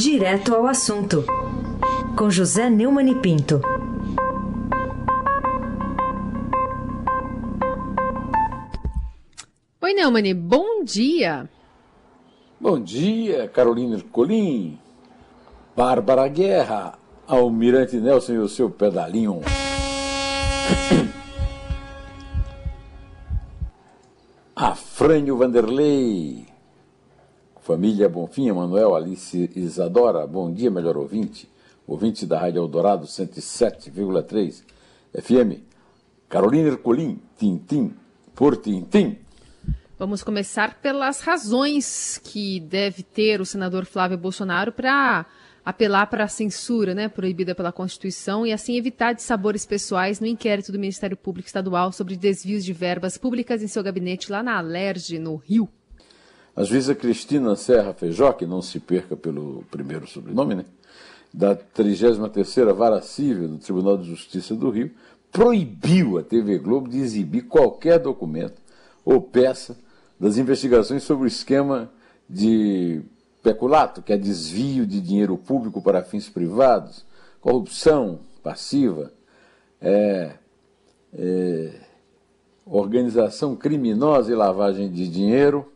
Direto ao assunto, com José Neumann e Pinto. Oi, Neumann, bom dia. Bom dia, Carolina Ercolim, Bárbara Guerra, Almirante Nelson e o seu pedalinho. Afrânio Vanderlei, família Bonfim, Manuel, Alice Isadora, bom dia, melhor ouvinte, ouvinte da Rádio Eldorado 107,3 FM, Carolina Ercolim, Tintim, por Tintim. Vamos começar pelas razões que deve ter o senador Flávio Bolsonaro para apelar para a censura né, proibida pela Constituição e assim evitar de sabores pessoais no inquérito do Ministério Público Estadual sobre desvios de verbas públicas em seu gabinete lá na Alerj, no Rio. A juíza Cristina Serra Feijó, que não se perca pelo primeiro sobrenome, né, da 33ª Vara Civil do Tribunal de Justiça do Rio, proibiu a TV Globo de exibir qualquer documento ou peça das investigações sobre o esquema de peculato, que é desvio de dinheiro público para fins privados, corrupção passiva, é, é, organização criminosa e lavagem de dinheiro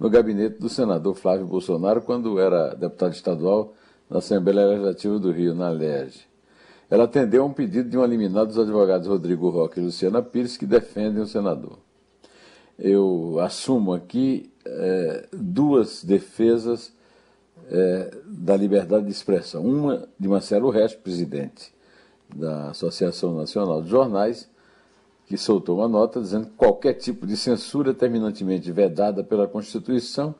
no gabinete do senador Flávio Bolsonaro, quando era deputado estadual na Assembleia Legislativa do Rio, na LERJ. Ela atendeu a um pedido de um eliminado dos advogados Rodrigo Roque e Luciana Pires, que defendem o senador. Eu assumo aqui é, duas defesas é, da liberdade de expressão. Uma de Marcelo Resto, presidente da Associação Nacional de Jornais, que soltou uma nota dizendo que qualquer tipo de censura terminantemente vedada pela Constituição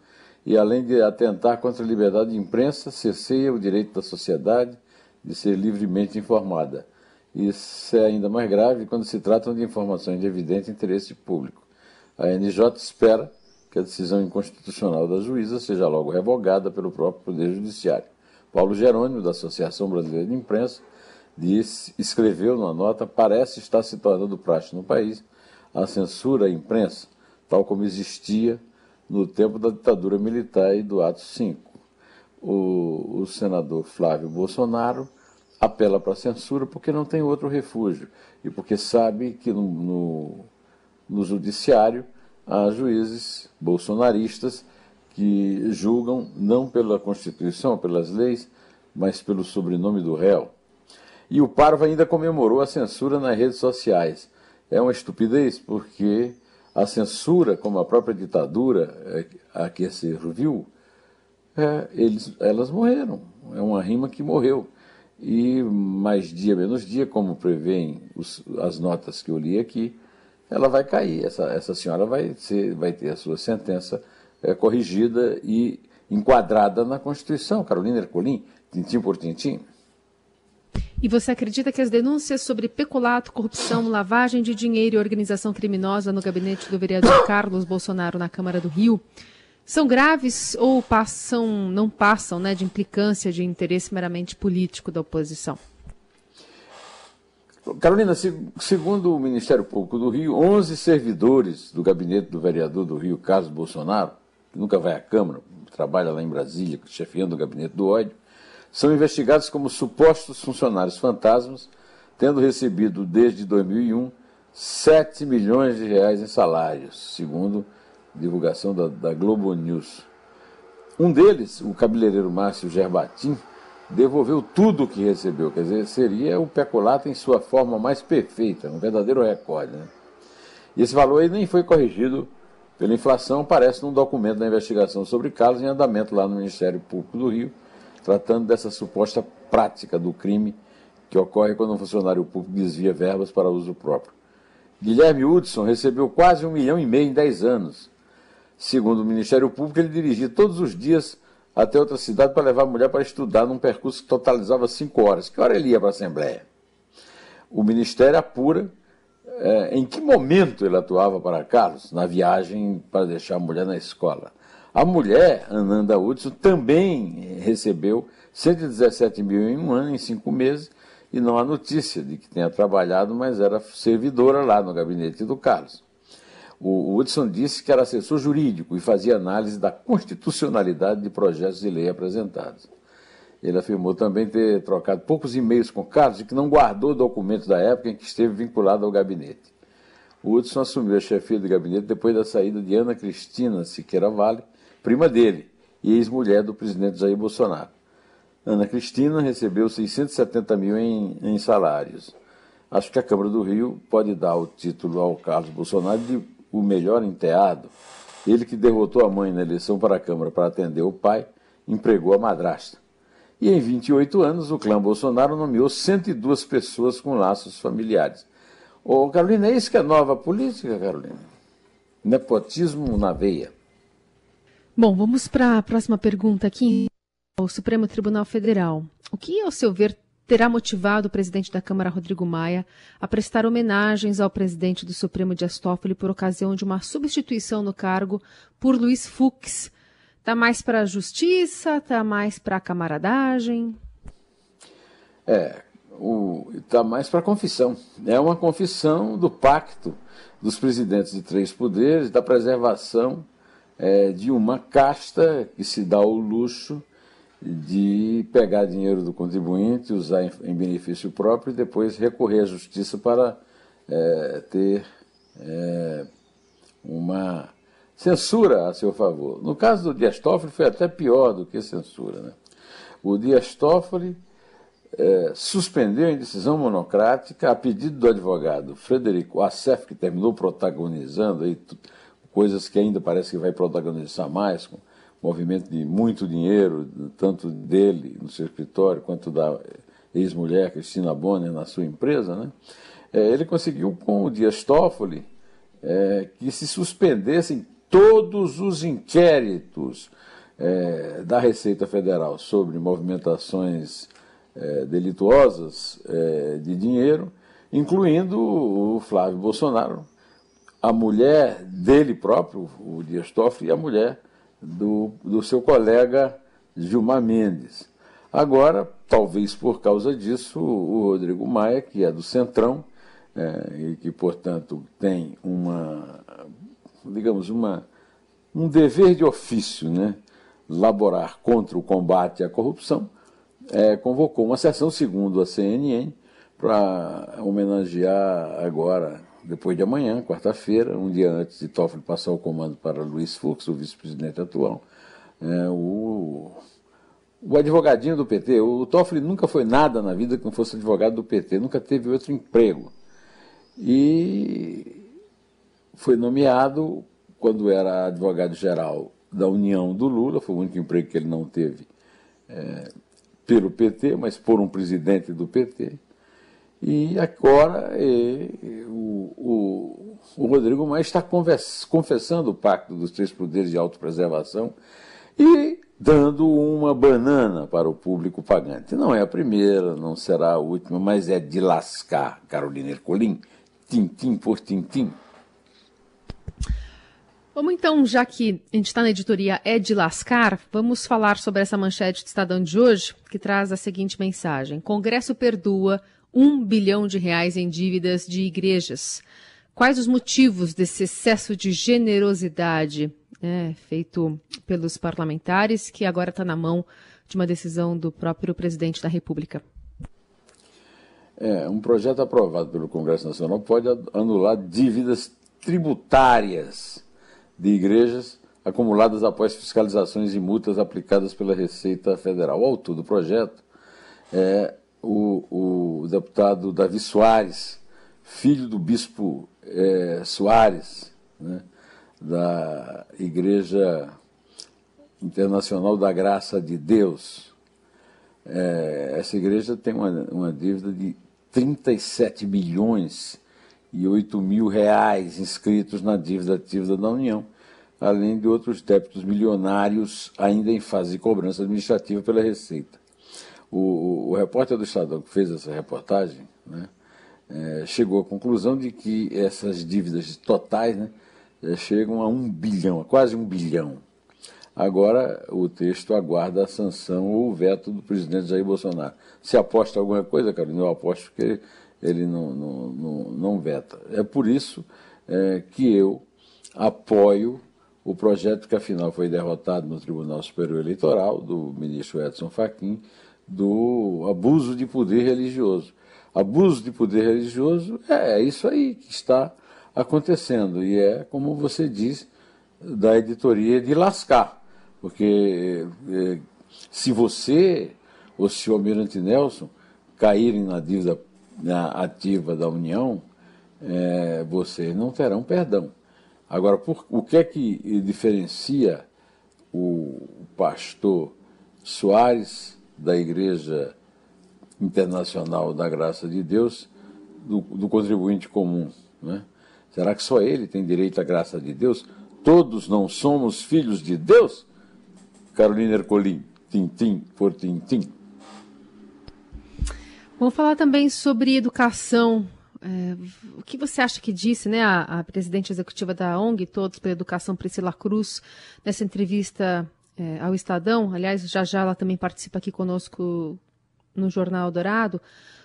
e, além de atentar contra a liberdade de imprensa, cerceia o direito da sociedade de ser livremente informada. Isso é ainda mais grave quando se tratam de informações de evidente interesse público. A NJ espera que a decisão inconstitucional da juíza seja logo revogada pelo próprio Poder Judiciário. Paulo Jerônimo, da Associação Brasileira de Imprensa, disse, escreveu numa nota: parece estar se tornando praxe no país a censura à imprensa, tal como existia no tempo da ditadura militar e do ato 5. O, o senador Flávio Bolsonaro apela para a censura porque não tem outro refúgio e porque sabe que no, no, no judiciário a juízes bolsonaristas que julgam não pela Constituição, pelas leis, mas pelo sobrenome do réu. E o Parva ainda comemorou a censura nas redes sociais. É uma estupidez, porque a censura, como a própria ditadura é, a que se viu, é, eles, elas morreram. É uma rima que morreu. E mais dia menos dia, como prevêem os, as notas que eu li aqui, ela vai cair. Essa, essa senhora vai, ser, vai ter a sua sentença é, corrigida e enquadrada na Constituição. Carolina Ercolim, tintim por tintim. E você acredita que as denúncias sobre peculato, corrupção, lavagem de dinheiro e organização criminosa no gabinete do vereador Carlos Bolsonaro na Câmara do Rio são graves ou passam, não passam né, de implicância de interesse meramente político da oposição? Carolina, segundo o Ministério Público do Rio, 11 servidores do gabinete do vereador do Rio, Carlos Bolsonaro, que nunca vai à Câmara, trabalha lá em Brasília, chefiando o gabinete do ódio, são investigados como supostos funcionários fantasmas, tendo recebido desde 2001 7 milhões de reais em salários, segundo divulgação da, da Globo News. Um deles, o cabeleireiro Márcio Gerbatim, devolveu tudo o que recebeu. Quer dizer, seria o peculato em sua forma mais perfeita, um verdadeiro recorde. Né? E esse valor aí nem foi corrigido pela inflação, aparece num documento da investigação sobre Carlos em andamento lá no Ministério Público do Rio, tratando dessa suposta prática do crime que ocorre quando um funcionário público desvia verbas para uso próprio. Guilherme Hudson recebeu quase um milhão e meio em 10 anos. Segundo o Ministério Público, ele dirigia todos os dias até outra cidade para levar a mulher para estudar num percurso que totalizava cinco horas. Que hora ele ia para a Assembleia? O Ministério apura é, em que momento ele atuava para Carlos na viagem para deixar a mulher na escola. A mulher, Ananda Hudson, também recebeu 117 mil em um ano, em cinco meses, e não há notícia de que tenha trabalhado, mas era servidora lá no gabinete do Carlos. O Hudson disse que era assessor jurídico e fazia análise da constitucionalidade de projetos de lei apresentados. Ele afirmou também ter trocado poucos e-mails com Carlos e que não guardou documentos da época em que esteve vinculado ao gabinete. O Hudson assumiu a chefia do gabinete depois da saída de Ana Cristina Siqueira Vale, prima dele e ex-mulher do presidente Jair Bolsonaro. Ana Cristina recebeu 670 mil em, em salários. Acho que a Câmara do Rio pode dar o título ao Carlos Bolsonaro de o melhor enteado. Ele que derrotou a mãe na eleição para a Câmara para atender o pai, empregou a madrasta. E em 28 anos, o clã Bolsonaro nomeou 102 pessoas com laços familiares. Ô, Carolina, é isso que é nova política, Carolina? Nepotismo na veia. Bom, vamos para a próxima pergunta aqui. O Supremo Tribunal Federal. O que, ao seu ver, terá motivado o presidente da Câmara, Rodrigo Maia, a prestar homenagens ao presidente do Supremo Dias Toffoli por ocasião de uma substituição no cargo por Luiz Fux, Tá mais para a justiça? Tá mais para a camaradagem? É, está mais para a confissão. É uma confissão do pacto dos presidentes de três poderes, da preservação é, de uma casta que se dá o luxo de pegar dinheiro do contribuinte, usar em, em benefício próprio e depois recorrer à justiça para é, ter é, uma censura a seu favor. No caso do Dias Toffoli foi até pior do que censura. Né? O Dias Toffoli é, suspendeu em decisão monocrática, a pedido do advogado Frederico Assef, que terminou protagonizando aí, coisas que ainda parece que vai protagonizar mais, com movimento de muito dinheiro, tanto dele no seu escritório, quanto da ex-mulher Cristina Bonner na sua empresa, né? É, ele conseguiu com o Dias Toffoli é, que se suspendessem todos os inquéritos é, da Receita Federal sobre movimentações é, delituosas é, de dinheiro, incluindo o Flávio Bolsonaro, a mulher dele próprio, o Dias Toffoli, e a mulher do, do seu colega Gilmar Mendes. Agora, talvez por causa disso, o Rodrigo Maia, que é do Centrão, é, e que, portanto, tem uma digamos, uma, um dever de ofício, né? laborar contra o combate à corrupção, é, convocou uma sessão, segundo a CNN, para homenagear agora, depois de amanhã, quarta-feira, um dia antes de Toffoli passar o comando para Luiz Fux, o vice-presidente atual, é, o, o advogadinho do PT. O Toffoli nunca foi nada na vida que não fosse advogado do PT, nunca teve outro emprego. E foi nomeado quando era advogado-geral da União do Lula, foi o único emprego que ele não teve é, pelo PT, mas por um presidente do PT. E agora e, o, o, o, Rodrigo Maia está confessando o pacto dos três poderes de autopreservação e dando uma banana para o público pagante. Não é a primeira, não será a última, mas é de lascar Carolina Ercolim, tintim por tintim. Vamos então, já que a gente está na editoria É de Lascar, vamos falar sobre essa manchete do Estadão de hoje, que traz a seguinte mensagem: Congresso perdoa um bilhão de reais em dívidas de igrejas. Quais os motivos desse excesso de generosidade né, feito pelos parlamentares, que agora está na mão de uma decisão do próprio presidente da República? É, um projeto aprovado pelo Congresso Nacional pode anular dívidas tributárias de igrejas acumuladas após fiscalizações e multas aplicadas pela Receita Federal. O autor do projeto é o, o deputado Davi Soares, filho do bispo é, Soares, né, da Igreja Internacional da Graça de Deus. É, essa igreja tem uma, uma dívida de 37 milhões e 8 mil reais inscritos na dívida ativa da União, além de outros débitos milionários ainda em fase de cobrança administrativa pela Receita. O, o, repórter do Estadão que fez essa reportagem né, é, chegou à conclusão de que essas dívidas totais né, é, chegam a um bilhão, a quase um bilhão. Agora o texto aguarda a sanção ou o veto do presidente Jair Bolsonaro. Se aposta alguma coisa, Carolina, eu aposto que ele não, não, não, não veta. É por isso é, que eu apoio o projeto que afinal foi derrotado no Tribunal Superior Eleitoral, do ministro Edson Fachin, do abuso de poder religioso. Abuso de poder religioso é, é isso aí que está acontecendo. E é, como você diz, da editoria de lascar. Porque é, se você ou se o Almirante Nelson caírem na dívida na ativa da União, é, vocês não terão perdão. Agora, por, o que é que diferencia o pastor Soares, da Igreja Internacional da Graça de Deus, do, do contribuinte comum? Né? Será que só ele tem direito à graça de Deus? Todos não somos filhos de Deus? Carolina Ercolim, tintim por tintim. Vamos falar também sobre educação. É, o que você acha que disse né, a, a, presidente executiva da ONG Todos pela Educação, Priscila Cruz, nessa entrevista é, ao Estadão? Aliás, já já ela também participa aqui conosco no Jornal Dourado,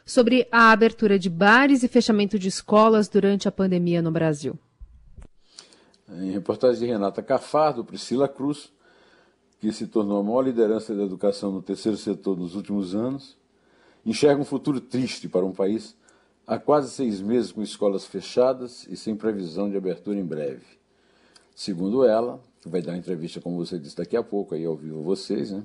sobre a abertura de bares e fechamento de escolas durante a pandemia no Brasil. Em reportagem de Renata Cafardo, Priscila Cruz, que se tornou a maior liderança da educação no terceiro setor nos últimos anos, enxerga um futuro triste para um país há quase seis meses com escolas fechadas e sem previsão de abertura em breve. Segundo ela, que vai dar entrevista, como você disse, daqui a pouco, aí ao vivo vocês, né?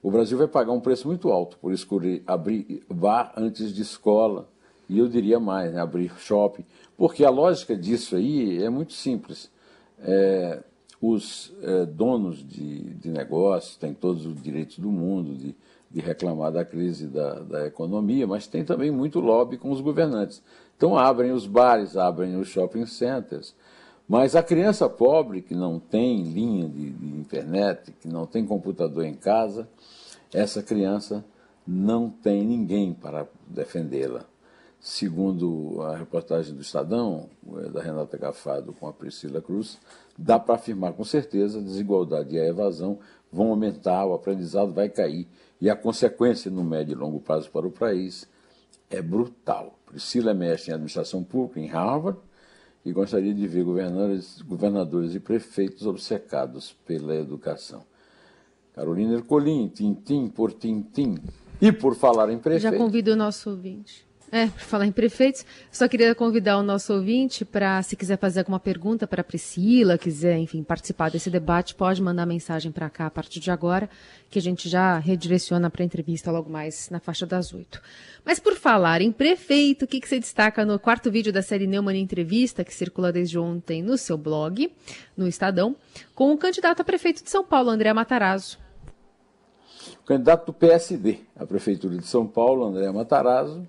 O Brasil vai pagar um preço muito alto por escolher abrir bar antes de escola, e eu diria mais, né, abrir shopping, porque a lógica disso aí é muito simples. É, os é, donos de, de negócios têm todos os direitos do mundo de, de reclamar da crise da, da economia, mas tem também muito lobby com os governantes. Então abrem os bares, abrem os shopping centers. Mas a criança pobre que não tem linha de, de internet, que não tem computador em casa, essa criança não tem ninguém para defendê-la. Segundo a reportagem do Estadão, é, da Renata Gafado com a Priscila Cruz, dá para afirmar com certeza a desigualdade e a evasão vão aumentar, o aprendizado vai cair e a consequência no médio e longo prazo para o país é brutal. Priscila é mestre em administração pública em Harvard e gostaria de ver governadores, governadores e prefeitos obcecados pela educação. Carolina Ercolim, tintim por tintim. E por falar em prefeito. Já convido o nosso ouvinte. É, por falar em prefeitos, só queria convidar o nosso ouvinte para, se quiser fazer alguma pergunta para a Priscila, quiser, enfim, participar desse debate, pode mandar mensagem para cá a partir de agora, que a gente já redireciona para a entrevista logo mais na faixa das oito. Mas por falar em prefeito, o que, que você destaca no quarto vídeo da série Neumann Entrevista, que circula desde ontem no seu blog, no Estadão, com o candidato a prefeito de São Paulo, André Matarazzo. O candidato do PSD à Prefeitura de São Paulo, André Matarazzo,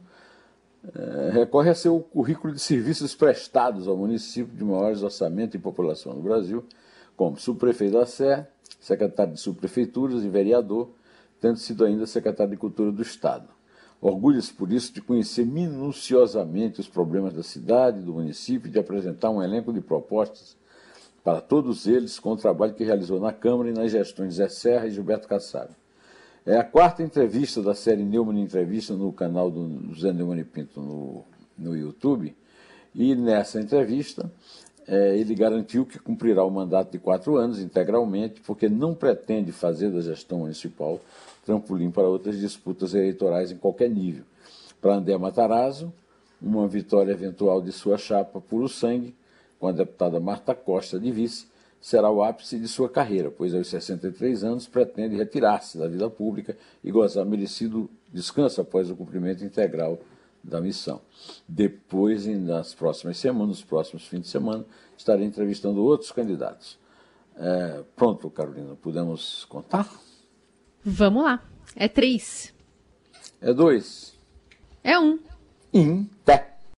é, recorre a seu currículo de serviços prestados ao município de maiores orçamento e população no Brasil, como subprefeito da Sé, secretário de subprefeituras e vereador, tendo sido ainda secretário de Cultura do Estado. Orgulha-se, por isso, de conhecer minuciosamente os problemas da cidade, do município, e de apresentar um elenco de propostas para todos eles com o trabalho que realizou na Câmara e nas gestões de Zé Serra e Gilberto Kassab. É a quarta entrevista da série Neumann Entrevista no canal do José Neumann Pinto no, no YouTube. E nessa entrevista, é, ele garantiu que cumprirá o mandato de quatro anos integralmente, porque não pretende fazer da gestão municipal trampolim para outras disputas eleitorais em qualquer nível. Para André Matarazzo, uma vitória eventual de sua chapa puro sangue, com a deputada Marta Costa de vice, será o ápice de sua carreira, pois aos 63 anos pretende retirar-se da vida pública e gozar merecido descanso após o cumprimento integral da missão. Depois, nas próximas semanas, nos próximos fins de semana, estarei entrevistando outros candidatos. É, pronto, Carolina, podemos contar? Vamos lá. É três. É dois. É um. Pé.